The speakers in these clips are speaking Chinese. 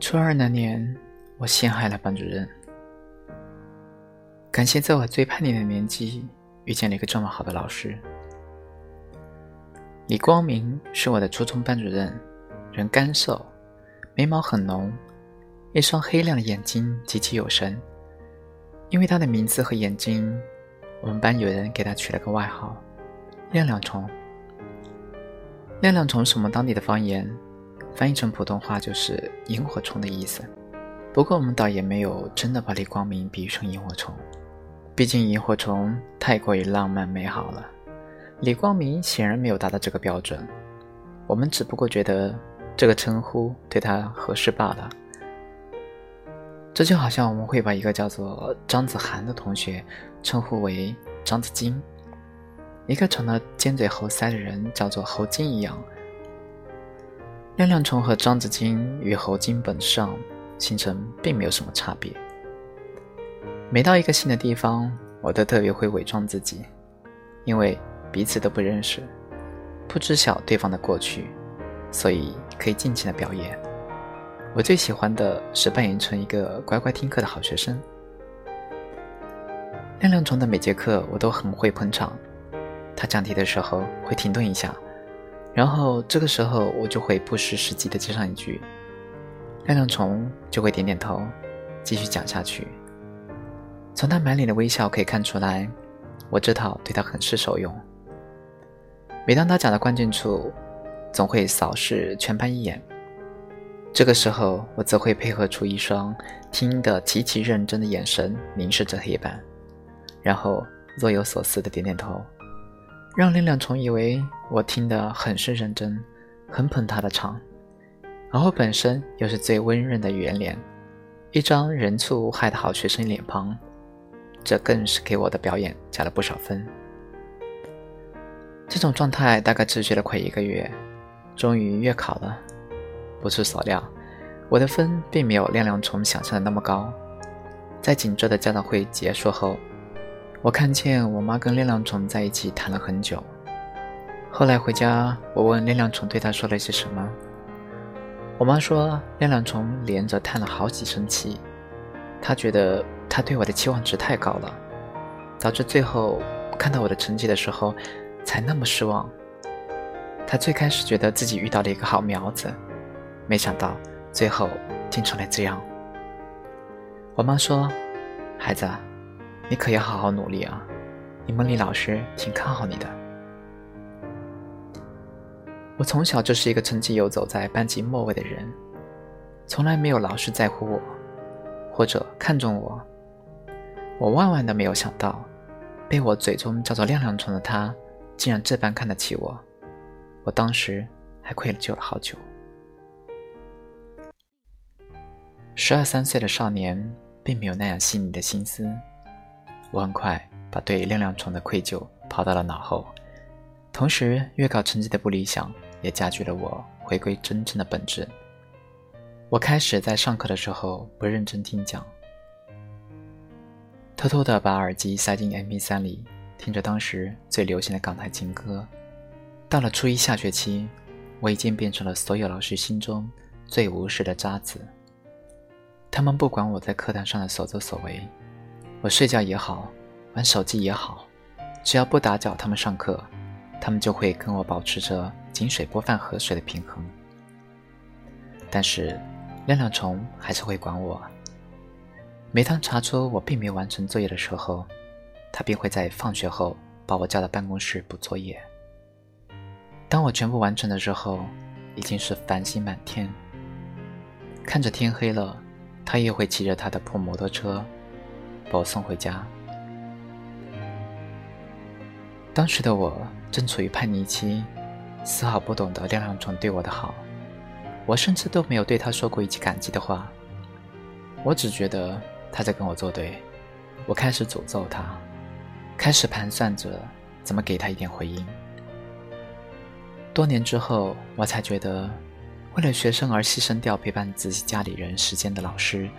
初二那年，我陷害了班主任。感谢在我最叛逆的年纪遇见了一个这么好的老师。李光明是我的初中班主任，人干瘦，眉毛很浓，一双黑亮的眼睛极其有神。因为他的名字和眼睛，我们班有人给他取了个外号“亮亮虫”。亮亮虫是我们当地的方言。翻译成普通话就是“萤火虫”的意思。不过我们倒也没有真的把李光明比喻成萤火虫，毕竟萤火虫太过于浪漫美好了。李光明显然没有达到这个标准，我们只不过觉得这个称呼对他合适罢了。这就好像我们会把一个叫做张子涵的同学称呼为张子金，一个长了尖嘴猴腮的人叫做猴金一样。亮亮虫和张子金与猴金本上形成并没有什么差别。每到一个新的地方，我都特别会伪装自己，因为彼此都不认识，不知晓对方的过去，所以可以尽情的表演。我最喜欢的是扮演成一个乖乖听课的好学生。亮亮虫的每节课我都很会捧场，他讲题的时候会停顿一下。然后这个时候，我就会不失时机的接上一句，亮亮虫就会点点头，继续讲下去。从他满脸的微笑可以看出来，我这套对他很是受用。每当他讲到关键处，总会扫视全班一眼。这个时候，我则会配合出一双听得极其认真的眼神，凝视着黑板，然后若有所思的点点头。让亮亮虫以为我听得很是认真，很捧他的场，而我本身又是最温润的圆脸，一张人畜无害的好学生脸庞，这更是给我的表演加了不少分。这种状态大概持续了快一个月，终于月考了。不出所料，我的分并没有亮亮虫想象的那么高。在紧张的家长会结束后。我看见我妈跟亮亮虫在一起谈了很久。后来回家，我问亮亮虫对他说了些什么。我妈说，亮亮虫连着叹了好几声气，他觉得他对我的期望值太高了，导致最后看到我的成绩的时候才那么失望。他最开始觉得自己遇到了一个好苗子，没想到最后竟成了这样。我妈说：“孩子。”你可要好好努力啊！你们李老师挺看好你的。我从小就是一个成绩游走在班级末位的人，从来没有老师在乎我，或者看重我。我万万都没有想到，被我嘴中叫做“亮亮虫”的他，竟然这般看得起我。我当时还愧疚了好久。十二三岁的少年，并没有那样细腻的心思。我很快把对亮亮虫的愧疚抛到了脑后，同时月考成绩的不理想也加剧了我回归真正的本质。我开始在上课的时候不认真听讲，偷偷的把耳机塞进 MP3 里，听着当时最流行的港台情歌。到了初一下学期，我已经变成了所有老师心中最无视的渣子。他们不管我在课堂上的所作所为。我睡觉也好，玩手机也好，只要不打搅他们上课，他们就会跟我保持着井水不犯河水的平衡。但是，亮亮虫还是会管我。每当查出我并没有完成作业的时候，他便会在放学后把我叫到办公室补作业。当我全部完成的时候，已经是繁星满天。看着天黑了，他也会骑着他的破摩托车。把我送回家。当时的我正处于叛逆期，丝毫不懂得亮亮虫对我的好，我甚至都没有对他说过一句感激的话。我只觉得他在跟我作对，我开始诅咒他，开始盘算着怎么给他一点回应。多年之后，我才觉得，为了学生而牺牲掉陪伴自己家里人时间的老师，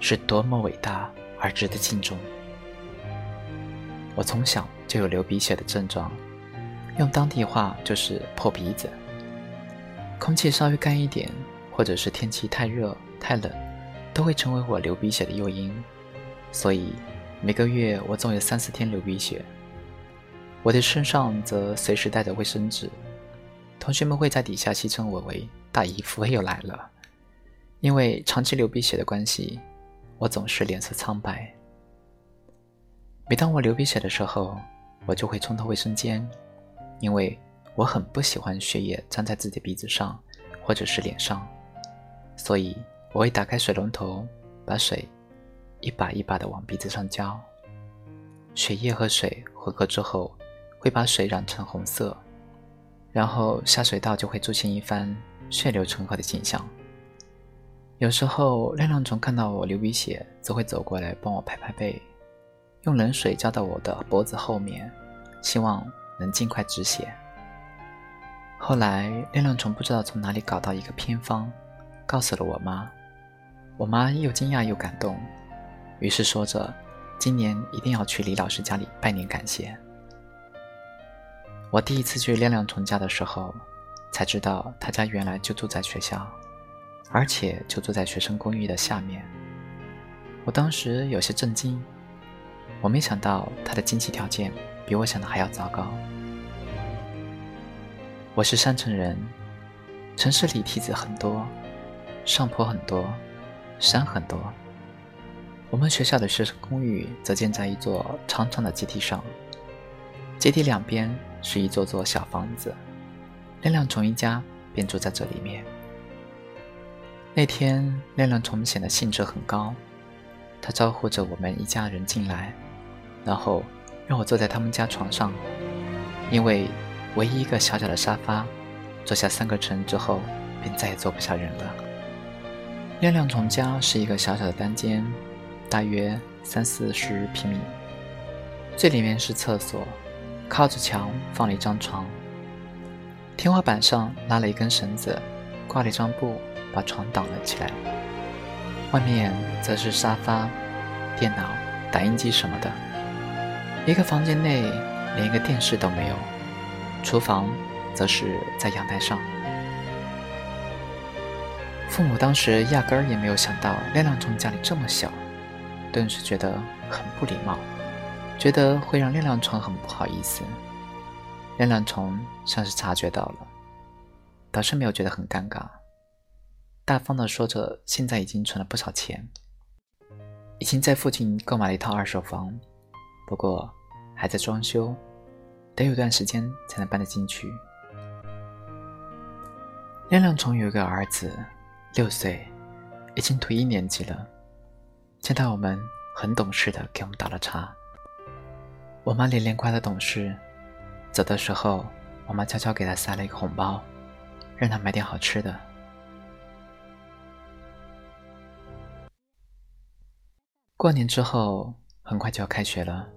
是多么伟大。而值得敬重。我从小就有流鼻血的症状，用当地话就是破鼻子。空气稍微干一点，或者是天气太热太冷，都会成为我流鼻血的诱因，所以每个月我总有三四天流鼻血。我的身上则随时带着卫生纸，同学们会在底下戏称我为“大姨夫又来了”，因为长期流鼻血的关系，我总是脸色苍白。每当我流鼻血的时候，我就会冲到卫生间，因为我很不喜欢血液粘在自己鼻子上或者是脸上，所以我会打开水龙头，把水一把一把的往鼻子上浇。血液和水混合之后。会把水染成红色，然后下水道就会出现一番血流成河的景象。有时候，亮亮虫看到我流鼻血，就会走过来帮我拍拍背，用冷水浇到我的脖子后面，希望能尽快止血。后来，亮亮虫不知道从哪里搞到一个偏方，告诉了我妈。我妈又惊讶又感动，于是说着：“今年一定要去李老师家里拜年感谢。”我第一次去亮亮虫家的时候，才知道他家原来就住在学校，而且就住在学生公寓的下面。我当时有些震惊，我没想到他的经济条件比我想的还要糟糕。我是山城人，城市里梯子很多，上坡很多，山很多。我们学校的学生公寓则建在一座长长的阶梯上，阶梯两边。是一座座小房子，亮亮虫一家便住在这里面。那天，亮亮虫显得兴致很高，他招呼着我们一家人进来，然后让我坐在他们家床上，因为唯一一个小小的沙发，坐下三个成人之后，便再也坐不下人了。亮亮虫家是一个小小的单间，大约三四十平米，最里面是厕所。靠着墙放了一张床，天花板上拉了一根绳子，挂了一张布把床挡了起来。外面则是沙发、电脑、打印机什么的。一个房间内连一个电视都没有，厨房则是在阳台上。父母当时压根儿也没有想到亮亮虫家里这么小，顿时觉得很不礼貌。觉得会让亮亮虫很不好意思，亮亮虫像是察觉到了，倒是没有觉得很尴尬，大方的说着现在已经存了不少钱，已经在附近购买了一套二手房，不过还在装修，得有段时间才能搬得进去。亮亮虫有一个儿子，六岁，已经读一年级了，见到我们很懂事的给我们倒了茶。我妈连连夸他懂事，走的时候，我妈悄悄给他塞了一个红包，让他买点好吃的。过年之后，很快就要开学了，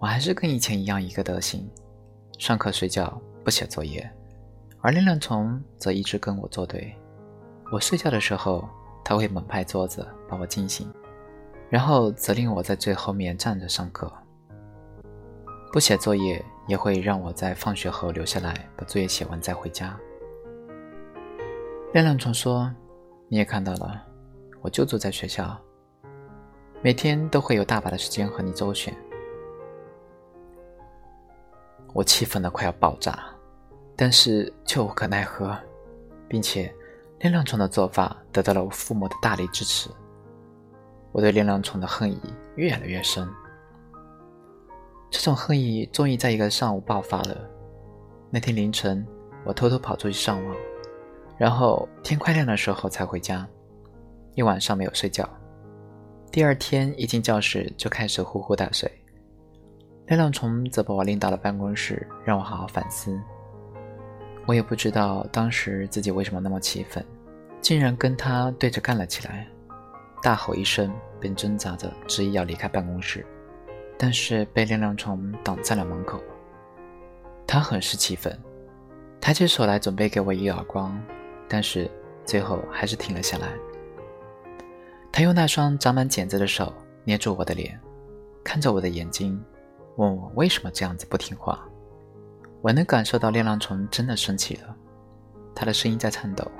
我还是跟以前一样一个德行，上课睡觉不写作业，而亮亮虫则一直跟我作对。我睡觉的时候，他会猛拍桌子把我惊醒，然后责令我在最后面站着上课。不写作业也会让我在放学后留下来把作业写完再回家。亮亮虫说：“你也看到了，我就住在学校，每天都会有大把的时间和你周旋。”我气愤的快要爆炸，但是却无可奈何，并且亮亮虫的做法得到了我父母的大力支持。我对亮亮虫的恨意越来越深。这种恨意终于在一个上午爆发了。那天凌晨，我偷偷跑出去上网，然后天快亮的时候才回家，一晚上没有睡觉。第二天一进教室就开始呼呼大睡。亮亮虫则把我拎到了办公室，让我好好反思。我也不知道当时自己为什么那么气愤，竟然跟他对着干了起来，大吼一声，便挣扎着执意要离开办公室。但是被亮亮虫挡在了门口，他很是气愤，抬起手来准备给我一耳光，但是最后还是停了下来。他用那双长满茧子的手捏住我的脸，看着我的眼睛，问我为什么这样子不听话。我能感受到亮亮虫真的生气了，他的声音在颤抖。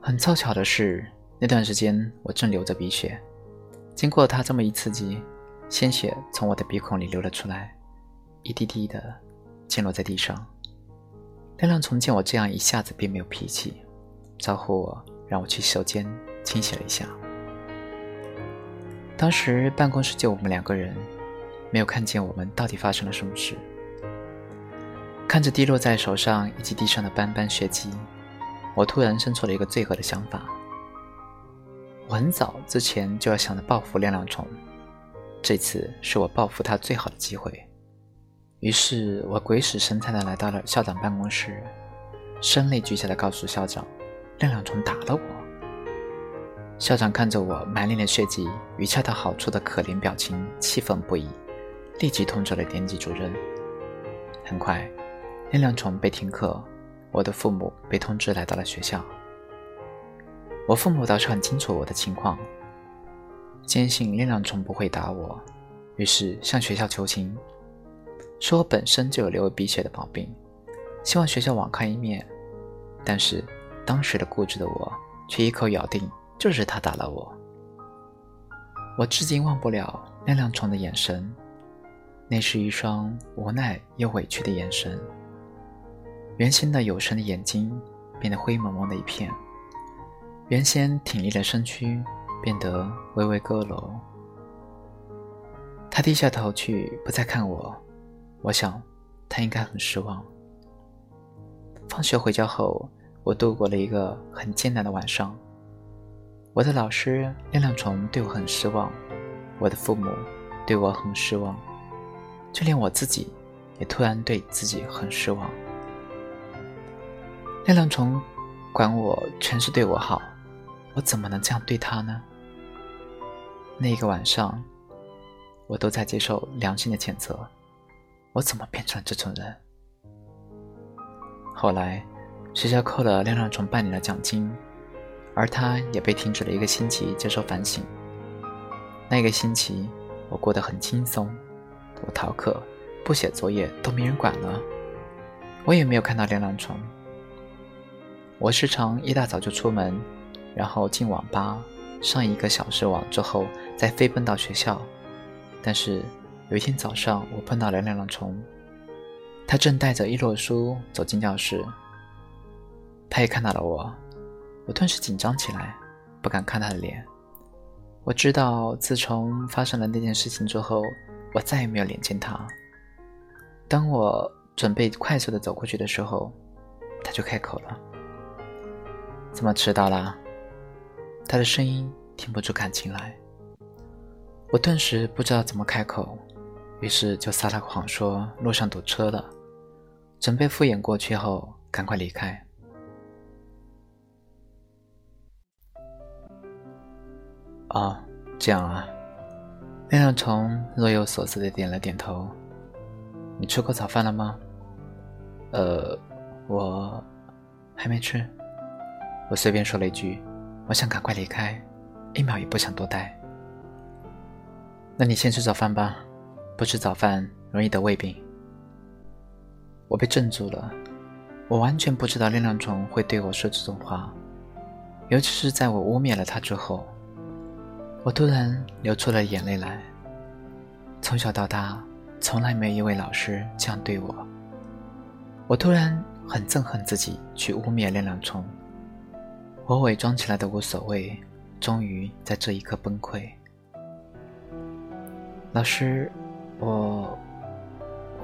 很凑巧的是，那段时间我正流着鼻血，经过他这么一刺激，鲜血从我的鼻孔里流了出来，一滴滴的溅落在地上。亮亮虫见我这样，一下子便没有脾气，招呼我让我去洗手间清洗了一下。当时办公室就我们两个人，没有看见我们到底发生了什么事。看着滴落在手上以及地上的斑斑血迹。我突然生出了一个罪恶的想法。我很早之前就要想着报复亮亮虫，这次是我报复他最好的机会。于是我鬼使神差的来到了校长办公室，声泪俱下的告诉校长，亮亮虫打了我。校长看着我满脸的血迹与恰到好处的可怜表情，气愤不已，立即通知了年级主任。很快，亮亮虫被停课。我的父母被通知来到了学校。我父母倒是很清楚我的情况，坚信亮亮虫不会打我，于是向学校求情，说我本身就有流鼻血的毛病，希望学校网开一面。但是当时的固执的我却一口咬定就是他打了我。我至今忘不了亮亮虫的眼神，那是一双无奈又委屈的眼神。原先的有神的眼睛变得灰蒙蒙的一片，原先挺立的身躯变得微微佝偻。他低下头去，不再看我。我想，他应该很失望。放学回家后，我度过了一个很艰难的晚上。我的老师亮亮虫对我很失望，我的父母对我很失望，就连我自己也突然对自己很失望。亮亮虫管我全是对我好，我怎么能这样对他呢？那一个晚上，我都在接受良心的谴责，我怎么变成这种人？后来，学校扣了亮亮虫半年的奖金，而他也被停止了一个星期接受反省。那个星期，我过得很轻松，我逃课、不写作业都没人管了，我也没有看到亮亮虫。我时常一大早就出门，然后进网吧上一个小时网之后，再飞奔到学校。但是有一天早上，我碰到了亮亮虫，他正带着一摞书走进教室。他也看到了我，我顿时紧张起来，不敢看他的脸。我知道，自从发生了那件事情之后，我再也没有脸见他。当我准备快速的走过去的时候，他就开口了。怎么迟到了？他的声音听不出感情来。我顿时不知道怎么开口，于是就撒了个谎说路上堵车了，准备敷衍过去后赶快离开。哦，这样啊。亮亮虫若有所思的点了点头。你吃过早饭了吗？呃，我还没吃。我随便说了一句：“我想赶快离开，一秒也不想多待。”那你先吃早饭吧，不吃早饭容易得胃病。我被镇住了，我完全不知道亮亮虫会对我说这种话，尤其是在我污蔑了他之后，我突然流出了眼泪来。从小到大，从来没有一位老师这样对我，我突然很憎恨自己去污蔑亮亮虫。我伪装起来的无所谓，终于在这一刻崩溃。老师，我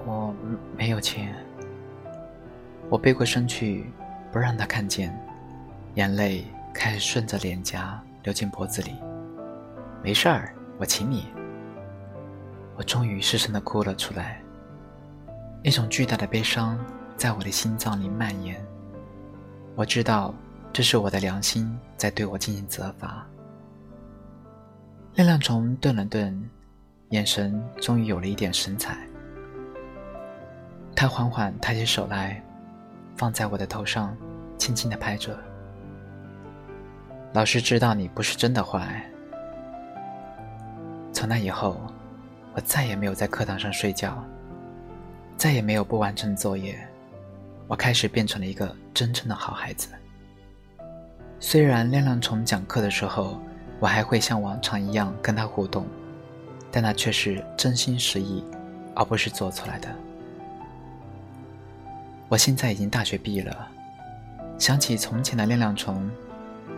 我没有钱。我背过身去，不让他看见，眼泪开始顺着脸颊流进脖子里。没事儿，我请你。我终于失声的哭了出来，一种巨大的悲伤在我的心脏里蔓延。我知道。这是我的良心在对我进行责罚。亮亮虫顿了顿，眼神终于有了一点神采。他缓缓抬起手来，放在我的头上，轻轻的拍着。老师知道你不是真的坏。从那以后，我再也没有在课堂上睡觉，再也没有不完成作业。我开始变成了一个真正的好孩子。虽然亮亮虫讲课的时候，我还会像往常一样跟他互动，但那却是真心实意，而不是做出来的。我现在已经大学毕业了，想起从前的亮亮虫，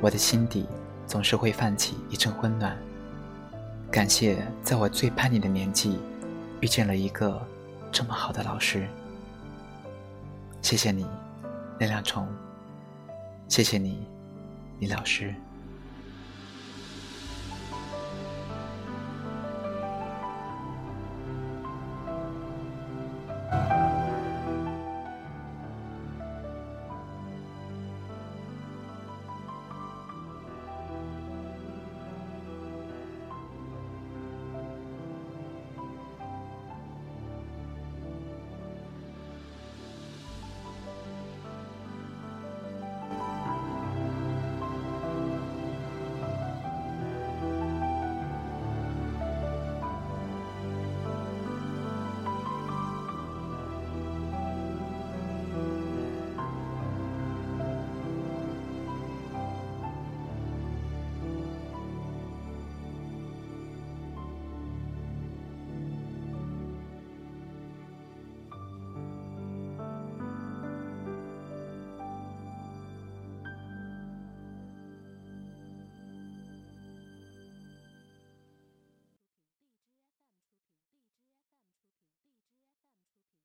我的心底总是会泛起一阵温暖。感谢在我最叛逆的年纪，遇见了一个这么好的老师。谢谢你，能量虫。谢谢你，李老师。